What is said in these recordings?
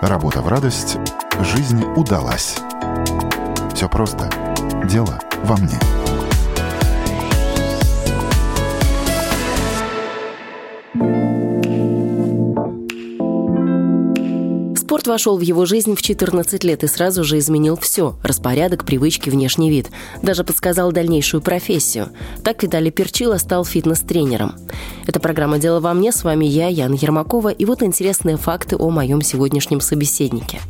Работа в радость, жизнь удалась. Все просто. Дело во мне. Спорт вошел в его жизнь в 14 лет и сразу же изменил все – распорядок, привычки, внешний вид. Даже подсказал дальнейшую профессию. Так Виталий Перчила стал фитнес-тренером. Это программа «Дело во мне». С вами я, Яна Ермакова. И вот интересные факты о моем сегодняшнем собеседнике.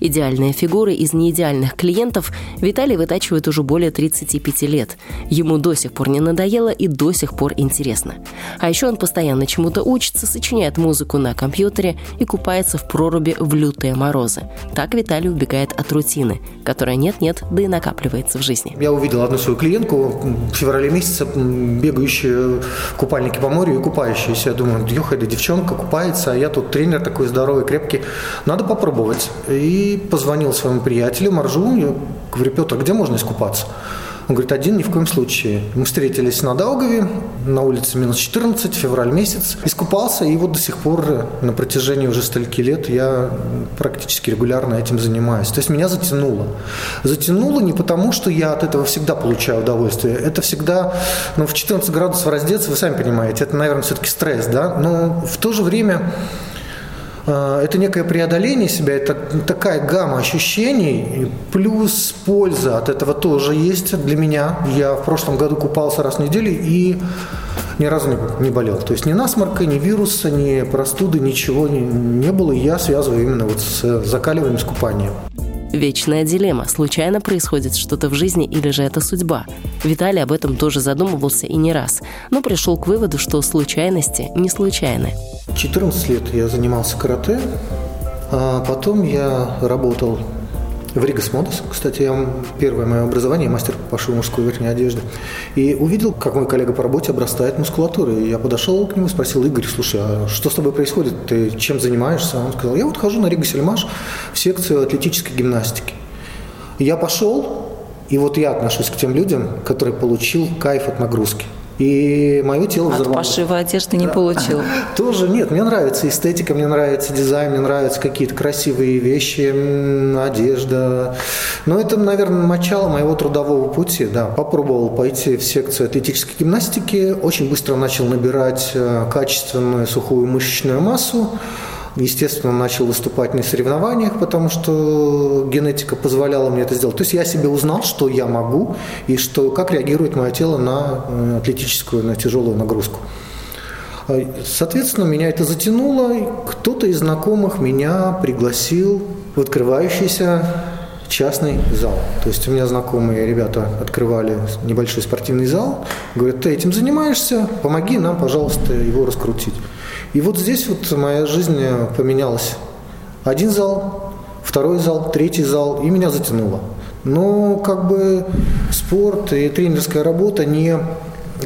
Идеальные фигуры из неидеальных клиентов Виталий вытачивает уже более 35 лет. Ему до сих пор не надоело и до сих пор интересно. А еще он постоянно чему-то учится, сочиняет музыку на компьютере и купается в проруби в лютые морозы. Так Виталий убегает от рутины, которая нет-нет, да и накапливается в жизни. Я увидел одну свою клиентку в феврале месяце, бегающую в купальнике по морю и купающуюся. Я думаю, ёхай, да девчонка купается, а я тут тренер такой здоровый, крепкий. Надо попробовать. И позвонил своему приятелю Маржу, я говорю, Петр, где можно искупаться? Он говорит, один ни в коем случае. Мы встретились на Даугаве, на улице минус 14, февраль месяц. Искупался, и вот до сих пор на протяжении уже стольки лет я практически регулярно этим занимаюсь. То есть меня затянуло. Затянуло не потому, что я от этого всегда получаю удовольствие. Это всегда, ну, в 14 градусов раздеться, вы сами понимаете, это, наверное, все-таки стресс, да? Но в то же время это некое преодоление себя, это такая гамма ощущений, плюс польза от этого тоже есть для меня. Я в прошлом году купался раз в неделю и ни разу не, не болел. То есть ни насморка, ни вируса, ни простуды, ничего не, не было. И я связываю именно вот с закаливанием, с купанием. Вечная дилемма. Случайно происходит что-то в жизни или же это судьба? Виталий об этом тоже задумывался и не раз, но пришел к выводу, что случайности не случайны. 14 лет я занимался карате, а потом я работал в Ригас Модус. Кстати, я первое мое образование, мастер по пошиву мужской верхней одежды. И увидел, как мой коллега по работе обрастает мускулатурой. И я подошел к нему и спросил, Игорь, слушай, а что с тобой происходит? Ты чем занимаешься? Он сказал, я вот хожу на Рига Сельмаш в секцию атлетической гимнастики. И я пошел, и вот я отношусь к тем людям, которые получил кайф от нагрузки. И мое тело взорвалось. От пошива одежды не получил? Тоже нет. Мне нравится эстетика, мне нравится дизайн, мне нравятся какие-то красивые вещи, одежда. Но это, наверное, начало моего трудового пути. Да, попробовал пойти в секцию атлетической гимнастики. Очень быстро начал набирать э, качественную сухую мышечную массу. Естественно, начал выступать на соревнованиях, потому что генетика позволяла мне это сделать. То есть я себе узнал, что я могу и что, как реагирует мое тело на э, атлетическую, на тяжелую нагрузку. А, соответственно, меня это затянуло. Кто-то из знакомых меня пригласил в открывающийся частный зал. То есть у меня знакомые ребята открывали небольшой спортивный зал. Говорят, ты этим занимаешься, помоги нам, пожалуйста, его раскрутить. И вот здесь вот моя жизнь поменялась. Один зал, второй зал, третий зал, и меня затянуло. Но как бы спорт и тренерская работа не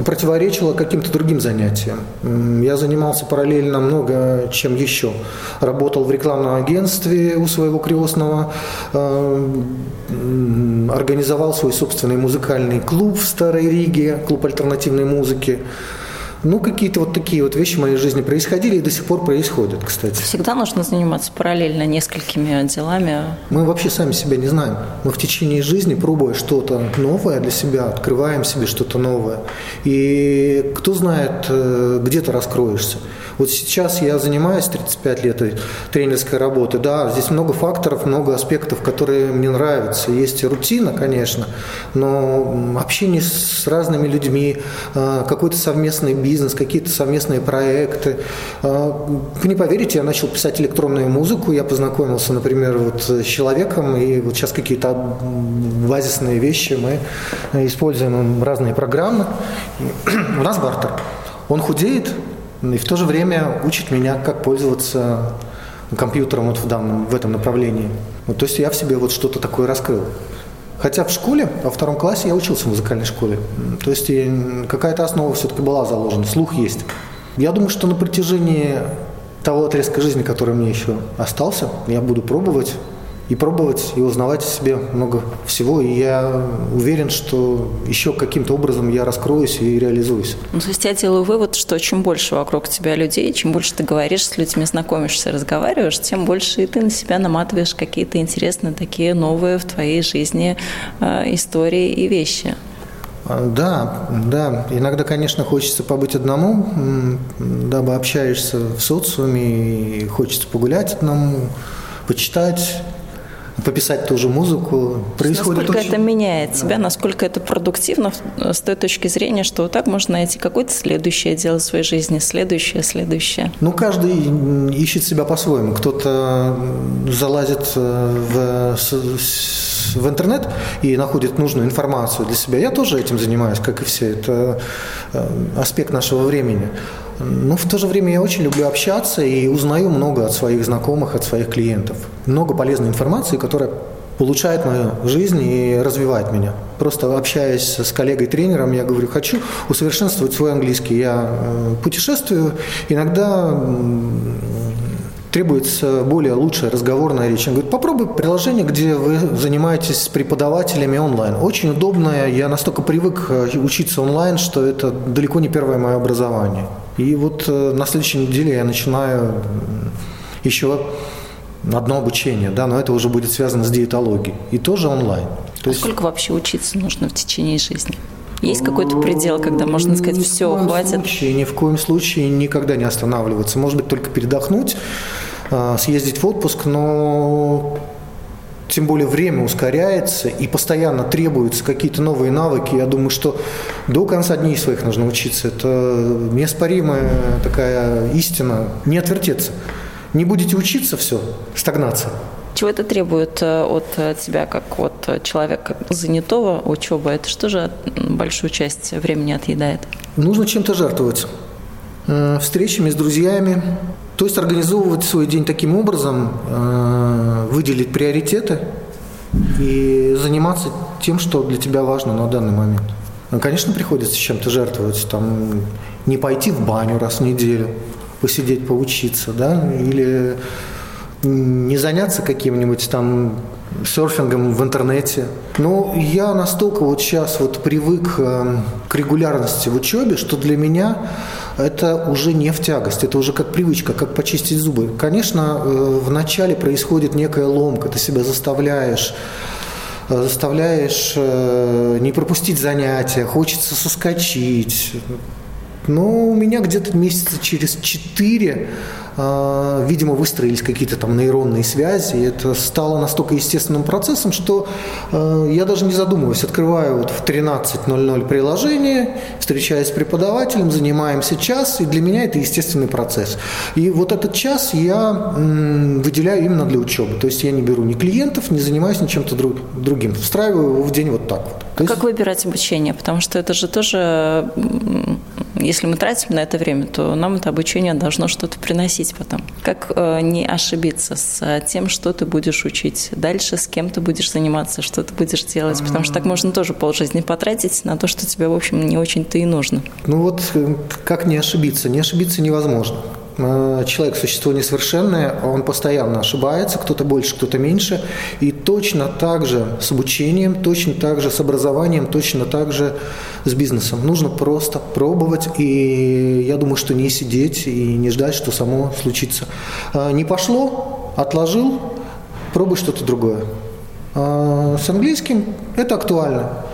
противоречила каким-то другим занятиям. Я занимался параллельно много чем еще. Работал в рекламном агентстве у своего крестного, э, организовал свой собственный музыкальный клуб в Старой Риге, клуб альтернативной музыки. Ну, какие-то вот такие вот вещи в моей жизни происходили и до сих пор происходят, кстати. Всегда нужно заниматься параллельно несколькими делами. Мы вообще сами себя не знаем. Мы в течение жизни, пробуя что-то новое для себя, открываем себе что-то новое. И кто знает, э, где ты раскроешься. Вот сейчас я занимаюсь 35 лет тренерской работы. Да, здесь много факторов, много аспектов, которые мне нравятся. Есть рутина, конечно, но общение с разными людьми, э, какой-то совместный бизнес, какие-то совместные проекты. А, вы не поверите, я начал писать электронную музыку, я познакомился, например, вот с человеком, и вот сейчас какие-то базисные вещи мы используем разные программы. У нас бартер. Он худеет, и в то же время учит меня, как пользоваться компьютером вот в, данном, в этом направлении. Вот, то есть я в себе вот что-то такое раскрыл. Хотя в школе, во втором классе я учился в музыкальной школе. То есть какая-то основа все-таки была заложена, слух есть. Я думаю, что на протяжении того отрезка жизни, который мне еще остался, я буду пробовать и пробовать, и узнавать о себе много всего. И я уверен, что еще каким-то образом я раскроюсь и реализуюсь. Ну, то есть я делаю вывод, что чем больше вокруг тебя людей, чем больше ты говоришь с людьми, знакомишься, разговариваешь, тем больше и ты на себя наматываешь какие-то интересные такие новые в твоей жизни э, истории и вещи. А, да, да. Иногда, конечно, хочется побыть одному, дабы общаешься в социуме, и хочется погулять одному, почитать, пописать ту же музыку. Происходит насколько очень... это меняет тебя, да. насколько это продуктивно с той точки зрения, что вот так можно найти какое-то следующее дело в своей жизни, следующее, следующее. Ну, каждый ищет себя по-своему. Кто-то залазит э, в, в интернет и находит нужную информацию для себя. Я тоже этим занимаюсь, как и все. Это э, аспект нашего времени. Но в то же время я очень люблю общаться и узнаю много от своих знакомых, от своих клиентов. Много полезной информации, которая улучшает мою жизнь и развивает меня. Просто общаясь с коллегой-тренером, я говорю, хочу усовершенствовать свой английский. Я э, путешествую, иногда требуется более лучшая разговорная речь. Он говорит, попробуй приложение, где вы занимаетесь с преподавателями онлайн. Очень удобное, я настолько привык э, учиться онлайн, что это далеко не первое мое образование. И вот э, на следующей неделе я начинаю еще одно обучение, да, но это уже будет связано с диетологией. И тоже онлайн. То а есть... сколько вообще учиться нужно в течение жизни? Есть какой-то предел, когда можно сказать, ни все, в хватит? Случае, ни в коем случае никогда не останавливаться. Может быть, только передохнуть, а, съездить в отпуск, но тем более время ускоряется и постоянно требуются какие-то новые навыки. Я думаю, что до конца дней своих нужно учиться. Это неоспоримая такая истина. Не отвертеться. Не будете учиться, все, стагнация. Чего это требует э, от э, тебя, как от человека занятого учеба? Это что же большую часть времени отъедает? Нужно чем-то жертвовать. Э, встречами с друзьями, то есть организовывать свой день таким образом, э, выделить приоритеты и заниматься тем, что для тебя важно на данный момент. Ну, конечно, приходится чем-то жертвовать, там, не пойти в баню раз в неделю, посидеть, поучиться, да, или не заняться каким-нибудь там серфингом в интернете. Но я настолько вот сейчас вот привык э, к регулярности в учебе, что для меня это уже не в тягость, это уже как привычка, как почистить зубы. Конечно, э, вначале происходит некая ломка, ты себя заставляешь э, заставляешь не пропустить занятия, хочется соскочить. Но у меня где-то месяца через четыре а, видимо, выстроились какие-то там нейронные связи, и это стало настолько естественным процессом, что а, я даже не задумываюсь, открываю вот в 13.00 приложение, встречаюсь с преподавателем, занимаемся час, и для меня это естественный процесс. И вот этот час я выделяю именно для учебы, то есть я не беру ни клиентов, не занимаюсь ничем то другим, встраиваю его в день вот так вот. А как выбирать обучение? Потому что это же тоже, если мы тратим на это время, то нам это обучение должно что-то приносить потом. Как э, не ошибиться с э, тем, что ты будешь учить дальше, с кем ты будешь заниматься, что ты будешь делать, потому что так можно тоже полжизни потратить на то, что тебе, в общем, не очень-то и нужно. Ну вот э, как не ошибиться? Не ошибиться невозможно. Э, человек – существо несовершенное, он постоянно ошибается, кто-то больше, кто-то меньше. И точно так же с обучением, точно так же с образованием, точно так же с бизнесом. Нужно просто пробовать, и я думаю, что не сидеть и не ждать, что само случится. Э, не пошло, отложил, пробуй что-то другое. Э, с английским это актуально.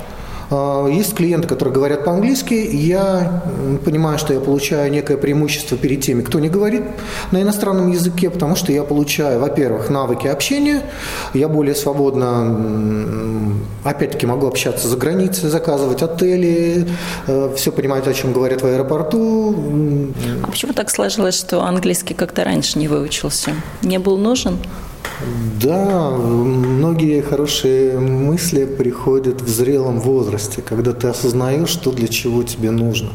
А, есть клиенты, которые говорят по-английски, я понимаю, что я получаю некое преимущество перед теми, кто не говорит на иностранном языке, потому что я получаю, во-первых, навыки общения, я более свободно, опять-таки, могу общаться за границей, заказывать отели, э, все понимать, о чем говорят в аэропорту. А почему так сложилось, что английский как-то раньше не выучился? Не был нужен? Да, многие хорошие мысли приходят в зрелом возрасте, когда ты осознаешь, что для чего тебе нужно.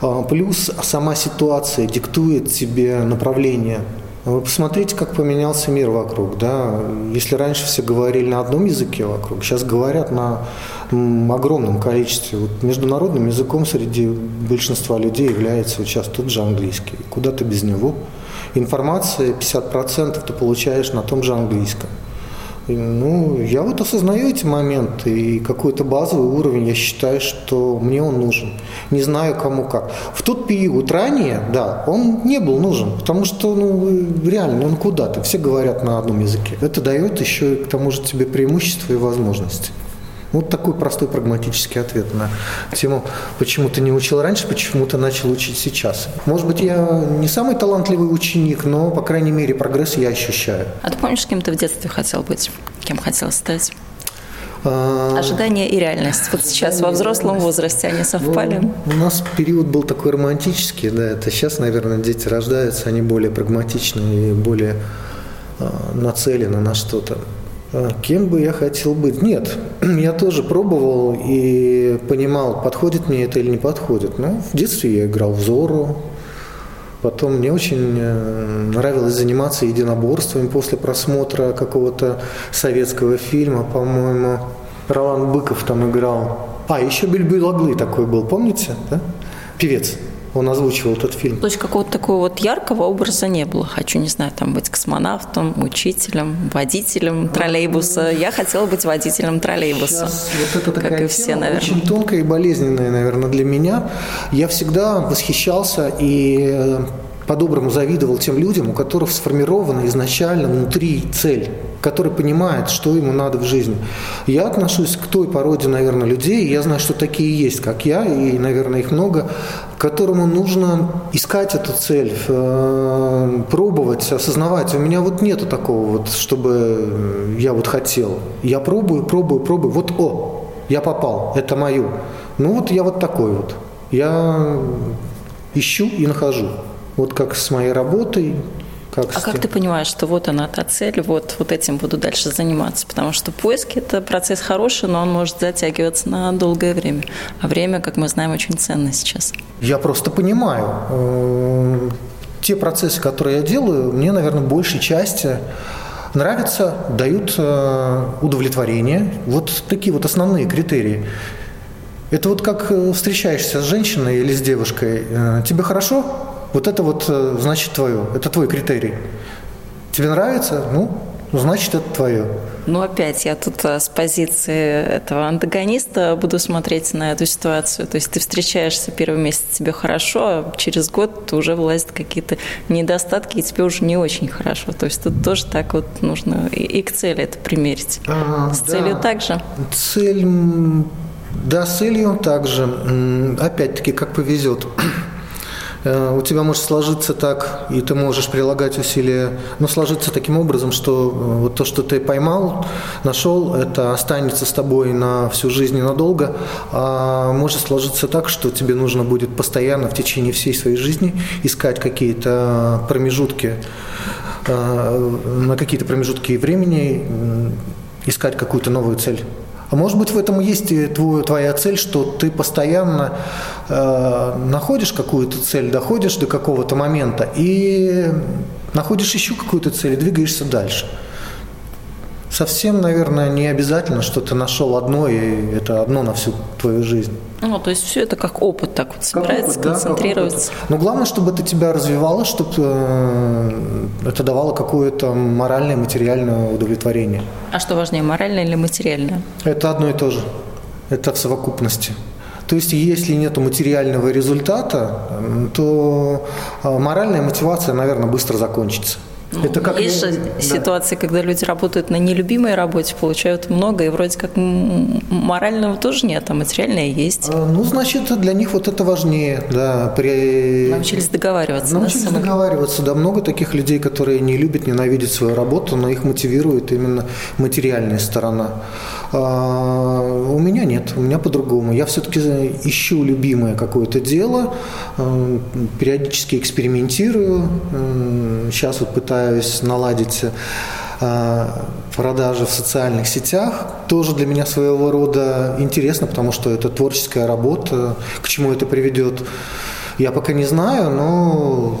А, плюс сама ситуация диктует тебе направление. Вы посмотрите, как поменялся мир вокруг. Да? Если раньше все говорили на одном языке вокруг, сейчас говорят на огромном количестве. Вот международным языком среди большинства людей является сейчас тот же английский. Куда ты без него? Информации 50% ты получаешь на том же английском. Ну, я вот осознаю эти моменты, и какой-то базовый уровень, я считаю, что мне он нужен. Не знаю, кому как. В тот период ранее, да, он не был нужен, потому что, ну, реально, он куда-то. Все говорят на одном языке. Это дает еще к тому же тебе преимущества и возможности. Вот такой простой прагматический ответ на тему, почему ты не учил раньше, почему ты начал учить сейчас. Может быть, я не самый талантливый ученик, но, по крайней мере, прогресс я ощущаю. А ты помнишь, кем ты в детстве хотел быть? Кем хотел стать? А, Ожидания и реальность. Вот сейчас во взрослом возрасте они совпали. Ну, у нас период был такой романтический, да, это сейчас, наверное, дети рождаются, они более прагматичны и более э, нацелены на что-то. А, кем бы я хотел быть? Нет, я тоже пробовал и понимал, подходит мне это или не подходит. Но в детстве я играл в Зору, Потом мне очень э, нравилось заниматься единоборствами после просмотра какого-то советского фильма, по-моему. Ролан Быков там играл. А, еще Бельбюлаглы такой был, помните? Да? Певец он озвучивал этот фильм. То есть какого-то такого вот яркого образа не было. Хочу, не знаю, там быть космонавтом, учителем, водителем троллейбуса. Я хотела быть водителем троллейбуса. Сейчас вот это такая как и все, наверное. Очень тонкая и болезненная, наверное, для меня. Я всегда восхищался и э, по-доброму завидовал тем людям, у которых сформирована изначально внутри цель, который понимает, что ему надо в жизни. Я отношусь к той породе, наверное, людей, я знаю, что такие есть, как я, и, наверное, их много, которому нужно искать эту цель, э, пробовать, осознавать. У меня вот нету такого вот, чтобы я вот хотел. Я пробую, пробую, пробую. Вот, о, я попал, это мое. Ну вот я вот такой вот. Я ищу и нахожу. Вот как с моей работой, как а как ты понимаешь, что вот она та цель, вот, вот этим буду дальше заниматься? Потому что поиски – это процесс хороший, но он может затягиваться на долгое время. А время, как мы знаем, очень ценно сейчас. Я просто понимаю. Э, те процессы, которые я делаю, мне, наверное, большей части нравятся, дают э, удовлетворение. Вот такие вот основные критерии. Это вот как э, встречаешься с женщиной или с девушкой. Тебе хорошо? Вот это вот э, значит твое, это твой критерий. Тебе нравится? Ну, значит, это твое. Ну, опять я тут э, с позиции этого антагониста буду смотреть на эту ситуацию. То есть ты встречаешься первый месяц, тебе хорошо, а через год уже влазят какие-то недостатки, и тебе уже не очень хорошо. То есть тут тоже так вот нужно и, и к цели это примерить. А, с да. целью также? Цель, да, с целью также. Опять-таки, как повезет. Э, у тебя может сложиться так, и ты можешь прилагать усилия, но сложиться таким образом, что э, вот то, что ты поймал, нашел, это останется с тобой на всю жизнь и надолго, а может сложиться так, что тебе нужно будет постоянно в течение всей своей жизни искать какие-то промежутки, э, на какие-то промежутки времени искать какую-то новую цель. А может быть, в этом и есть твой, твоя цель, что ты постоянно э, находишь какую-то цель, доходишь до какого-то момента и находишь еще какую-то цель и двигаешься дальше. Совсем, наверное, не обязательно, что ты нашел одно, и это одно на всю твою жизнь. Ну, то есть все это как опыт так вот собирается, опыт, концентрируется. Да, Но главное, чтобы это тебя развивало, чтобы э, это давало какое-то моральное, материальное удовлетворение. А что важнее, моральное или материальное? Это одно и то же. Это в совокупности. То есть, если нет материального результата, то э, моральная мотивация, наверное, быстро закончится. Ну, это как есть же да. ситуации, когда люди работают на нелюбимой работе, получают много, и вроде как морального тоже нет, а материальное есть. А, ну, значит, для них вот это важнее. Да, при... Научились договариваться. Научились да, договариваться, да. Много таких людей, которые не любят, ненавидят свою работу, но их мотивирует именно материальная сторона. А, у меня нет, у меня по-другому. Я все-таки ищу любимое какое-то дело, а, периодически экспериментирую. Сейчас вот пытаюсь наладить а, продажи в социальных сетях. Тоже для меня своего рода интересно, потому что это творческая работа. К чему это приведет, я пока не знаю, но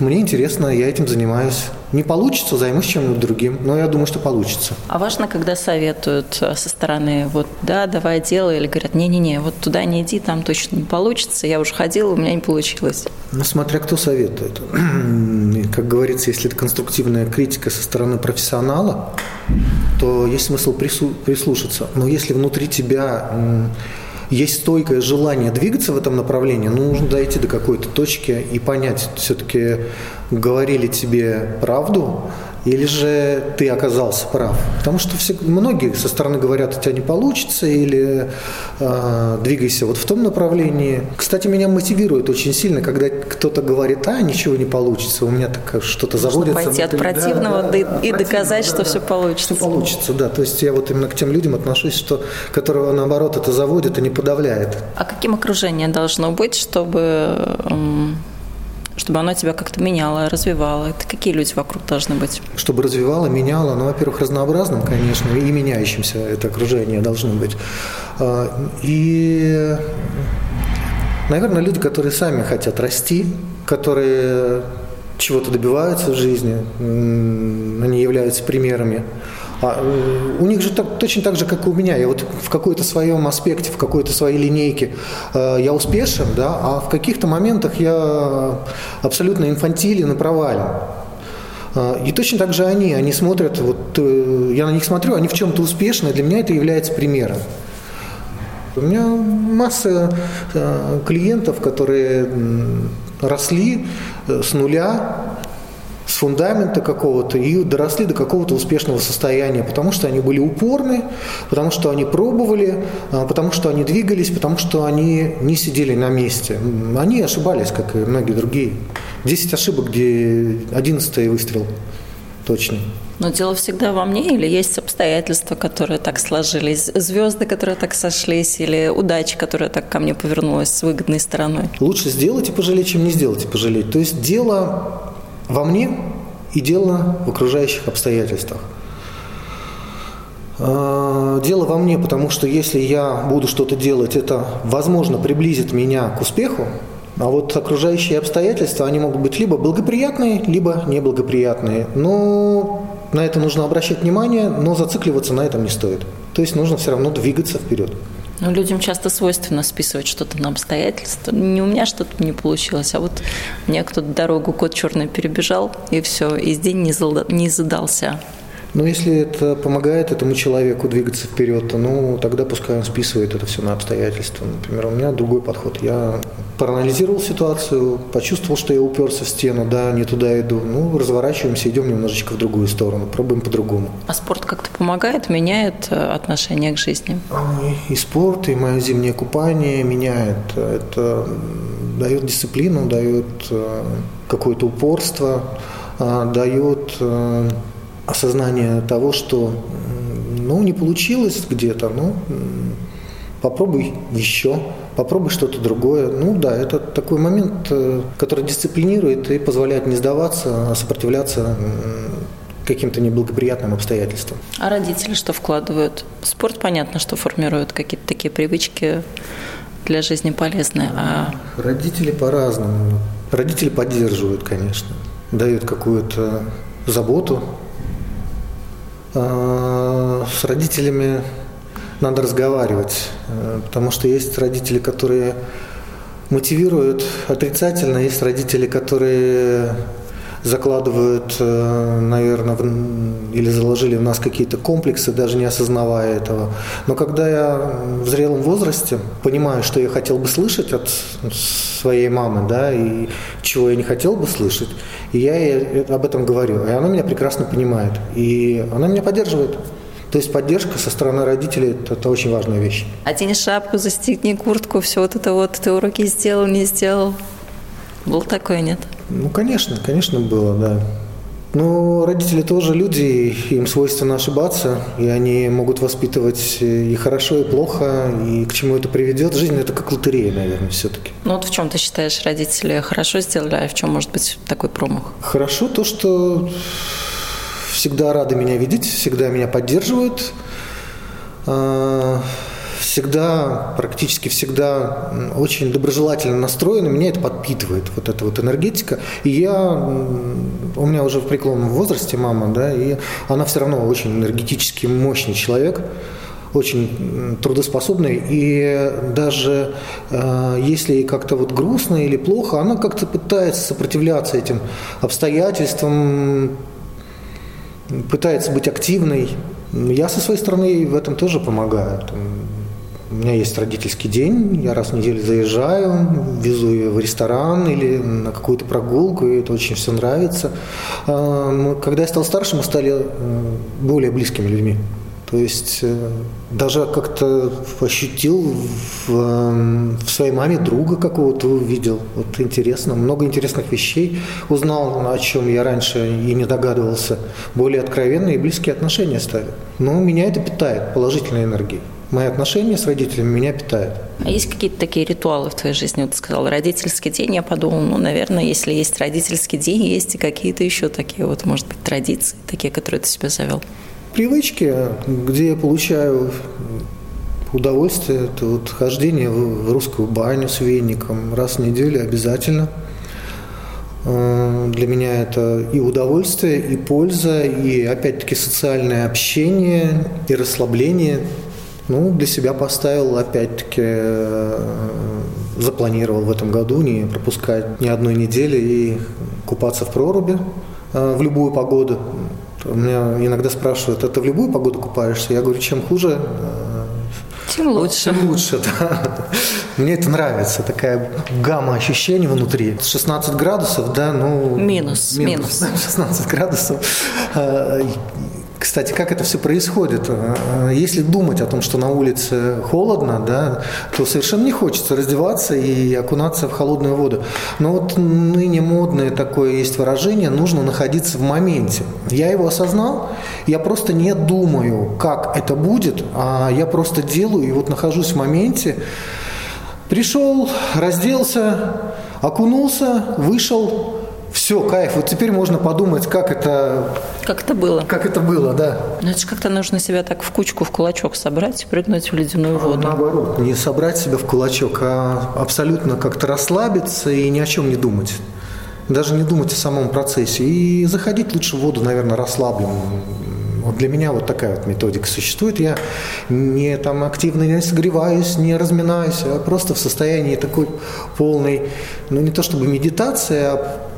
мне интересно, я этим занимаюсь. Не получится, займусь чем-нибудь другим. Но я думаю, что получится. А важно, когда советуют э, со стороны, вот, да, давай делай, или говорят, не-не-не, вот туда не иди, там точно не получится, я уже ходила, у меня не получилось. Ну, смотря кто советует. Как говорится, если это конструктивная критика со стороны профессионала, то есть смысл прислушаться. Но если внутри тебя есть стойкое желание двигаться в этом направлении, ну, нужно дойти до какой-то точки и понять, все-таки говорили тебе правду, или же ты оказался прав? Потому что все, многие со стороны говорят, у тебя не получится, или э, двигайся вот в том направлении. Кстати, меня мотивирует очень сильно, когда кто-то говорит, а, ничего не получится, у меня так что-то заводится. пойти от противного да, да, и противного, доказать, да, что все получится. Что получится, да. То есть я вот именно к тем людям отношусь, что, которого наоборот это заводит и не подавляет. А каким окружение должно быть, чтобы чтобы оно тебя как-то меняло, развивало? Это какие люди вокруг должны быть? Чтобы развивало, меняло, ну, во-первых, разнообразным, конечно, и меняющимся это окружение должно быть. А, и, наверное, люди, которые сами хотят расти, которые чего-то добиваются в жизни, они являются примерами. А э, у них же так, точно так же, как и у меня. Я вот в какой-то своем аспекте, в какой-то своей линейке э, я успешен, да, а в каких-то моментах я абсолютно инфантилен и провален. Э, и точно так же они, они смотрят, вот э, я на них смотрю, они в чем-то успешны, для меня это является примером. У меня масса клиентов, которые росли с нуля, с фундамента какого-то и доросли до какого-то успешного состояния, потому что они были упорны, потому что они пробовали, а, потому что они двигались, потому что они не сидели на месте. Они ошибались, как и многие другие. Десять ошибок, где одиннадцатый выстрел точно. Но дело всегда во мне или есть обстоятельства, которые так сложились, звезды, которые так сошлись, или удача, которая так ко мне повернулась с выгодной стороной? Лучше сделать и пожалеть, чем не сделать и пожалеть. То есть дело во мне и дело в окружающих обстоятельствах. А, дело во мне, потому что если я буду что-то делать, это, возможно, приблизит меня к успеху, а вот окружающие обстоятельства, они могут быть либо благоприятные, либо неблагоприятные. Но на это нужно обращать внимание, но зацикливаться на этом не стоит. То есть нужно все равно двигаться вперед. Ну, людям часто свойственно списывать что-то на обстоятельства. Не у меня что-то не получилось, а вот мне кто-то дорогу кот черный перебежал, и все, и день не, не задался. Но если это помогает этому человеку двигаться вперед, то ну, тогда пускай он списывает это все на обстоятельства. Например, у меня другой подход. Я проанализировал ситуацию, почувствовал, что я уперся в стену, да, не туда иду. Ну, разворачиваемся, идем немножечко в другую сторону, пробуем по-другому. А спорт как-то помогает, меняет э, отношение к жизни? И спорт, и мое зимнее купание меняет. Это дает дисциплину, дает э, какое-то упорство, э, дает осознание того, что ну, не получилось где-то, ну, попробуй еще, попробуй что-то другое. Ну да, это такой момент, э, который дисциплинирует и позволяет не сдаваться, а сопротивляться каким-то неблагоприятным обстоятельствам. А родители что вкладывают? Спорт, понятно, что формирует какие-то такие привычки для жизни полезные. А... Родители по-разному. Родители поддерживают, конечно, дают какую-то заботу, Э, с родителями надо разговаривать, э, потому что есть родители, которые мотивируют отрицательно, есть родители, которые закладывают, э, наверное, или заложили в нас какие-то комплексы, даже не осознавая этого. Но когда я в зрелом возрасте понимаю, что я хотел бы слышать от своей мамы, да, и чего я не хотел бы слышать, и я ей об этом говорю, и она меня прекрасно понимает, и она меня поддерживает. То есть поддержка со стороны родителей это, это очень важная вещь. Одень шапку, застегни куртку, все вот это вот, ты уроки сделал, не сделал. Был такой, нет? Ну, конечно, конечно было, да. Но родители тоже люди, им свойственно ошибаться, и они могут воспитывать и хорошо, и плохо, и к чему это приведет. Жизнь это как лотерея, наверное, все-таки. Ну вот в чем ты считаешь, родители хорошо сделали, а в чем может быть такой промах? Хорошо то, что всегда рады меня видеть, всегда меня поддерживают, а, всегда, практически всегда очень доброжелательно настроен, и меня это подпитывает, вот эта вот энергетика. И я, у меня уже в преклонном возрасте мама, да, и она все равно очень энергетически мощный человек, очень трудоспособный, и даже э, если как-то вот грустно или плохо, она как-то пытается сопротивляться этим обстоятельствам, пытается быть активной. Я со своей стороны в этом тоже помогаю. У меня есть родительский день, я раз в неделю заезжаю, везу ее в ресторан или на какую-то прогулку, и это очень все нравится. А, когда я стал старше, мы стали более близкими людьми. То есть э, даже как-то ощутил в, эм, в своей маме друга какого-то увидел. Вот интересно, много интересных вещей узнал, о чем я раньше и не догадывался. Более откровенные и близкие отношения стали. Но меня это питает положительной энергией. Мои отношения с родителями меня питают. А есть какие-то такие ритуалы в твоей жизни? Вот ты сказал, родительский день. Я подумал, ну, наверное, если есть родительский день, есть и какие-то еще такие вот, может быть, традиции, такие, которые ты себе завел привычки, где я получаю удовольствие, это вот хождение в русскую баню с веником раз в неделю обязательно. Э, для меня это и удовольствие, и польза, и опять-таки социальное общение, и расслабление. Ну, для себя поставил, опять-таки, э, запланировал в этом году не пропускать ни одной недели и купаться в проруби э, в любую погоду. Меня иногда спрашивают, это в любую погоду купаешься? Я говорю, чем хуже, э, тем лучше. Тем лучше, да. Мне это нравится, такая гамма ощущений внутри. 16 градусов, да, ну... Минус, минус. минус. 16 градусов. Кстати, как это все происходит? Э, если думать о том, что на улице холодно, да, то совершенно не хочется раздеваться и окунаться в холодную воду. Но вот ныне модное такое есть выражение, нужно находиться в моменте. Я его осознал, я просто не думаю, как это будет, а я просто делаю и вот нахожусь в моменте. Пришел, разделся, окунулся, вышел, все, кайф. Вот теперь можно подумать, как это... Как это было. Как это было, да. Ну, это же как-то нужно себя так в кучку, в кулачок собрать и прыгнуть в ледяную воду. А, наоборот, не собрать себя в кулачок, а абсолютно как-то расслабиться и ни о чем не думать. Даже не думать о самом процессе. И заходить лучше в воду, наверное, расслабленным. Вот для меня вот такая вот методика существует. Я не там активно не согреваюсь, не разминаюсь, а просто в состоянии такой полной, ну не то чтобы медитации, а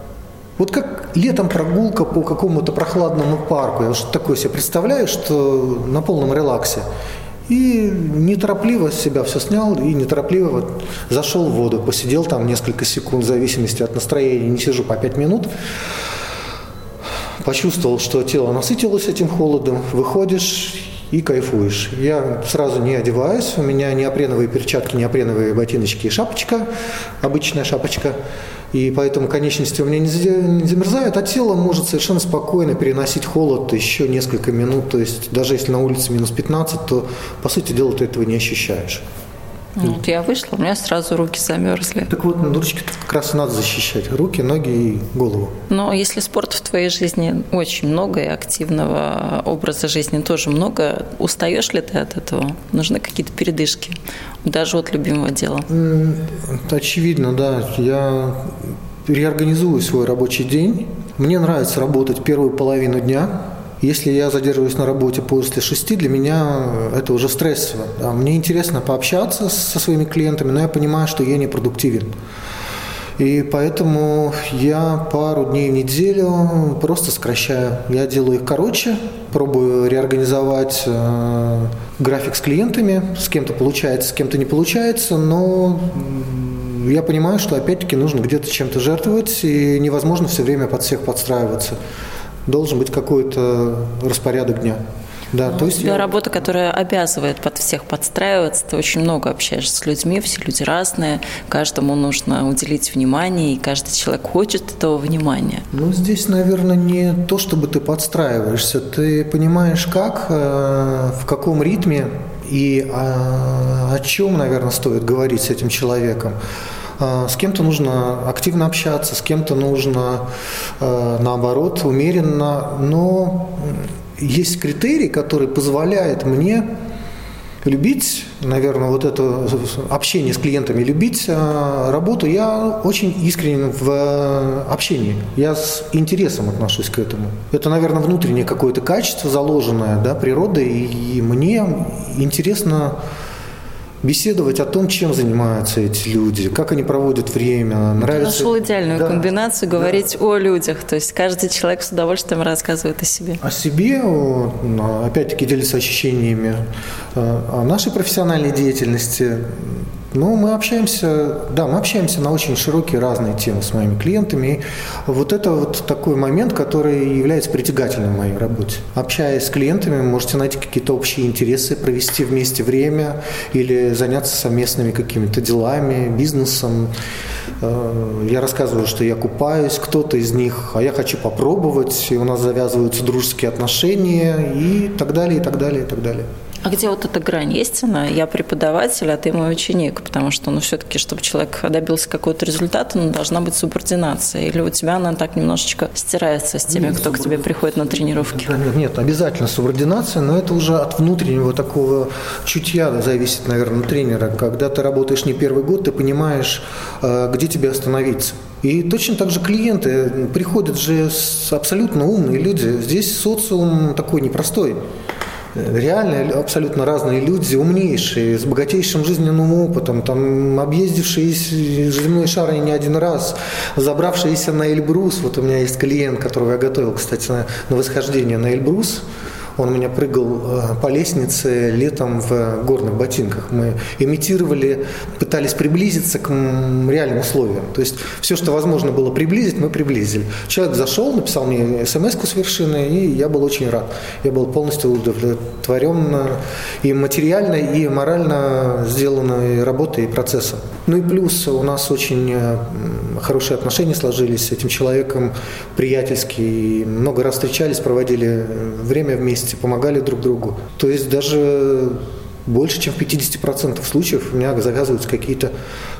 вот как летом прогулка по какому-то прохладному парку, я что такое себе представляю, что на полном релаксе. И неторопливо себя все снял и неторопливо вот зашел в воду, посидел там несколько секунд в зависимости от настроения, не сижу по пять минут. Почувствовал, что тело насытилось этим холодом, выходишь и кайфуешь. Я сразу не одеваюсь, у меня неопреновые перчатки, неопреновые ботиночки и шапочка, обычная шапочка – и поэтому конечности у меня не замерзают, а тело может совершенно спокойно переносить холод еще несколько минут. То есть даже если на улице минус 15, то по сути дела ты этого не ощущаешь. Вот я вышла, у меня сразу руки замерзли. Так вот, на ручки как раз и надо защищать. Руки, ноги и голову. Но если спорта в твоей жизни очень много, и активного образа жизни тоже много, устаешь ли ты от этого? Нужны какие-то передышки? Даже от любимого дела? Очевидно, да. Я реорганизую свой рабочий день. Мне нравится работать первую половину дня, если я задерживаюсь на работе после шести, для меня это уже стрессово. Да, мне интересно пообщаться со своими клиентами, но я понимаю, что я не продуктивен. И поэтому я пару дней в неделю просто сокращаю. Я делаю их короче, пробую реорганизовать э, график с клиентами. С кем-то получается, с кем-то не получается, но я понимаю, что опять-таки нужно где-то чем-то жертвовать, и невозможно все время под всех подстраиваться должен быть какой-то распорядок дня. Да, ну, то есть у тебя я... работа, которая обязывает под всех подстраиваться. Ты очень много общаешься с людьми, все люди разные, каждому нужно уделить внимание, и каждый человек хочет этого внимания. Ну, здесь, наверное, не то, чтобы ты подстраиваешься. Ты понимаешь, как, э, в каком ритме и о, о чем, наверное, стоит говорить с этим человеком. А, с кем-то нужно активно общаться, с кем-то нужно, а, наоборот, умеренно, но есть критерий, который позволяет мне любить, наверное, вот это общение с клиентами, любить э, работу, я очень искренен в э, общении. Я с интересом отношусь к этому. Это, наверное, внутреннее какое-то качество заложенное да, природой, и мне интересно беседовать о том, чем занимаются эти люди, как они проводят время. Нравится... Ты нашел идеальную да. комбинацию говорить да. о людях. То есть каждый человек с удовольствием рассказывает о себе. О себе, опять-таки делится ощущениями э, о нашей профессиональной деятельности. Ну, мы общаемся, да, мы общаемся на очень широкие разные темы с моими клиентами. И вот это вот такой момент, который является притягательным в моей работе. Общаясь с клиентами, можете найти какие-то общие интересы, провести вместе время или заняться совместными какими-то делами, бизнесом. Э, я рассказываю, что я купаюсь, кто-то из них, а я хочу попробовать, и у нас завязываются дружеские отношения и так далее, и так далее, и так далее. А где вот эта грань есть она? Я преподаватель, а ты мой ученик, потому что, ну, все-таки, чтобы человек добился какого-то результата, ну, должна быть субординация. Или у тебя она так немножечко стирается с теми, нет, кто суборди... к тебе приходит на тренировки? Да, нет, нет, обязательно субординация, но это уже от внутреннего такого чутья зависит, наверное, тренера. Когда ты работаешь не первый год, ты понимаешь, э, где тебе остановиться. И точно так же клиенты приходят же абсолютно умные люди. Здесь социум такой непростой реально абсолютно разные люди, умнейшие, с богатейшим жизненным опытом, там, объездившие земной шар не один раз, забравшиеся на Эльбрус. Вот у меня есть клиент, которого я готовил, кстати, на, на восхождение на Эльбрус. Он у меня прыгал э, по лестнице летом в горных ботинках. Мы имитировали, пытались приблизиться к реальным условиям. То есть все, что возможно было приблизить, мы приблизили. Человек зашел, написал мне смс с вершины, и я был очень рад. Я был полностью удовлетворен и материально, и морально сделанной работой и процессом. Ну и плюс у нас очень э, хорошие отношения сложились с этим человеком, приятельские. Много раз встречались, проводили время вместе помогали друг другу. То есть даже больше, чем в 50% случаев у меня завязываются какие-то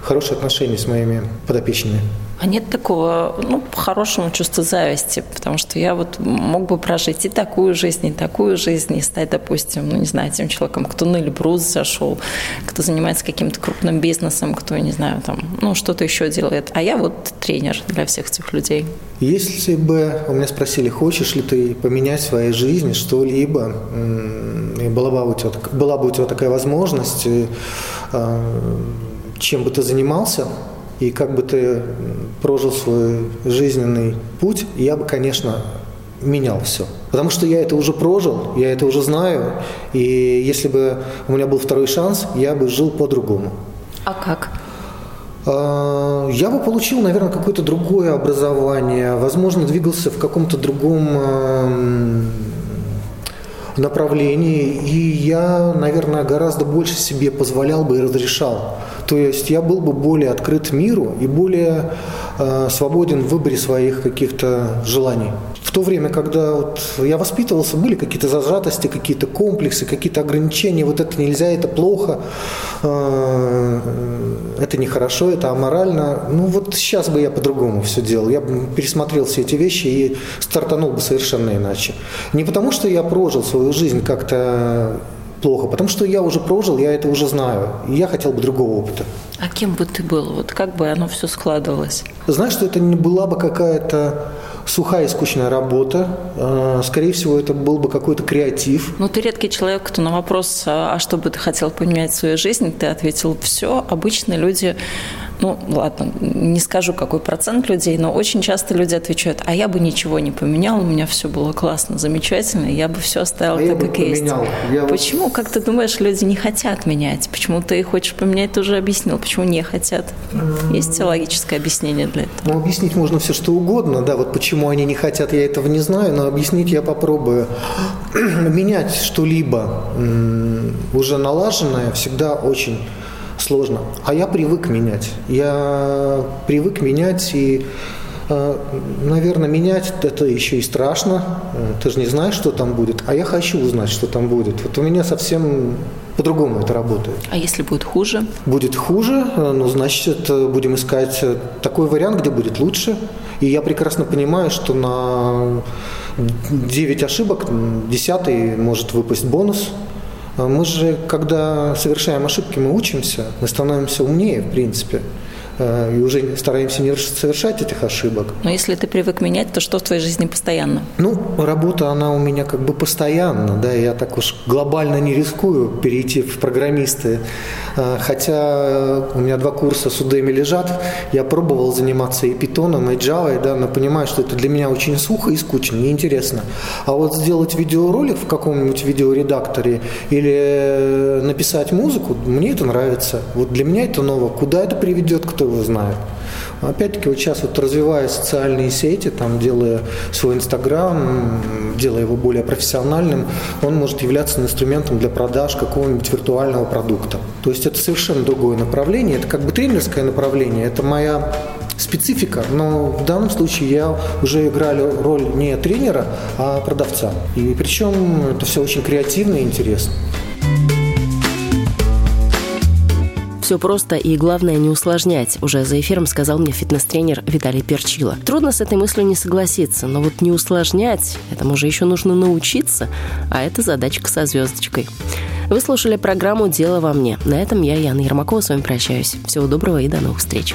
хорошие отношения с моими подопечными. А нет такого, ну, по-хорошему чувства зависти, потому что я вот мог бы прожить и такую жизнь, и такую жизнь, и стать, допустим, ну, не знаю, тем человеком, кто на Эльбрус зашел, кто занимается каким-то крупным бизнесом, кто, не знаю, там, ну, что-то еще делает. А я вот тренер для всех этих людей. Если бы у меня спросили, хочешь ли ты поменять в своей жизни что-либо, и была бы у тебя, была бы у тебя такая возможность, а, чем бы ты занимался, и как бы ты прожил свой жизненный путь, я бы, конечно, менял все. Потому что я это уже прожил, я это уже знаю, и если бы у меня был второй шанс, я бы жил по-другому. А как? А, я бы получил, наверное, какое-то другое образование, возможно, двигался в каком-то другом направлении, и я, наверное, гораздо больше себе позволял бы и разрешал. То есть я был бы более открыт миру и более э, свободен в выборе своих каких-то желаний. В то время, когда вот я воспитывался, были какие-то зажатости, какие-то комплексы, какие-то ограничения. Вот это нельзя, это плохо, э, это нехорошо, это аморально. Ну вот сейчас бы я по-другому все делал. Я бы пересмотрел все эти вещи и стартанул бы совершенно иначе. Не потому, что я прожил свою жизнь как-то плохо, потому что я уже прожил, я это уже знаю, и я хотел бы другого опыта. А кем бы ты был? Вот как бы оно все складывалось? Знаешь, что это не была бы какая-то сухая и скучная работа. А, скорее всего, это был бы какой-то креатив. Ну, ты редкий человек, кто на вопрос, а, а что бы ты хотел поменять в своей жизни, ты ответил все. Обычно люди ну, ладно, не скажу, какой процент людей, но очень часто люди отвечают, а я бы ничего не поменял, у меня все было классно, замечательно, я бы все оставил а так, как поменял. есть. Я Почему, вот... как ты думаешь, люди не хотят менять? Почему ты хочешь поменять, ты уже объяснил, почему не хотят? Есть логическое объяснение для этого? Ну, объяснить можно все, что угодно, да, вот почему они не хотят, я этого не знаю, но объяснить я попробую. Менять что-либо уже налаженное всегда очень сложно. А я привык менять. Я привык менять и э, Наверное, менять это еще и страшно. Э, ты же не знаешь, что там будет. А я хочу узнать, что там будет. Вот у меня совсем по-другому это работает. А если будет хуже? Будет хуже, э, ну, значит, будем искать такой вариант, где будет лучше. И я прекрасно понимаю, что на 9 ошибок 10 может выпасть бонус – Мы же, когда совершаем ошибки, мы учимся, мы становимся умнее, в принципе. Э, и уже стараемся не совершать этих ошибок. Но если ты привык менять, то что в твоей жизни постоянно? Ну, работа, она у меня как бы постоянно, да, я так уж глобально не рискую перейти в программисты, хотя у меня два курса с Udemy лежат, я пробовал заниматься и питоном, и Java, да, но понимаю, что это для меня очень сухо и скучно, неинтересно. А вот сделать видеоролик в каком-нибудь видеоредакторе или э, написать музыку, мне это нравится. Вот для меня это ново. Куда это приведет, кто его знает. Опять-таки, вот сейчас вот развивая социальные сети, там, делая свой Инстаграм, делая его более профессиональным, он может являться инструментом для продаж какого-нибудь виртуального продукта. То есть это совершенно другое направление. Это как бы тренерское направление, это моя специфика, но в данном случае я уже играю роль не тренера, а продавца. И причем это все очень креативно и интересно. Все просто и главное не усложнять, уже за эфиром сказал мне фитнес-тренер Виталий Перчила. Трудно с этой мыслью не согласиться, но вот не усложнять, этому же еще нужно научиться, а это задачка со звездочкой. Вы слушали программу «Дело во мне». На этом я, Яна Ермакова, с вами прощаюсь. Всего доброго и до новых встреч.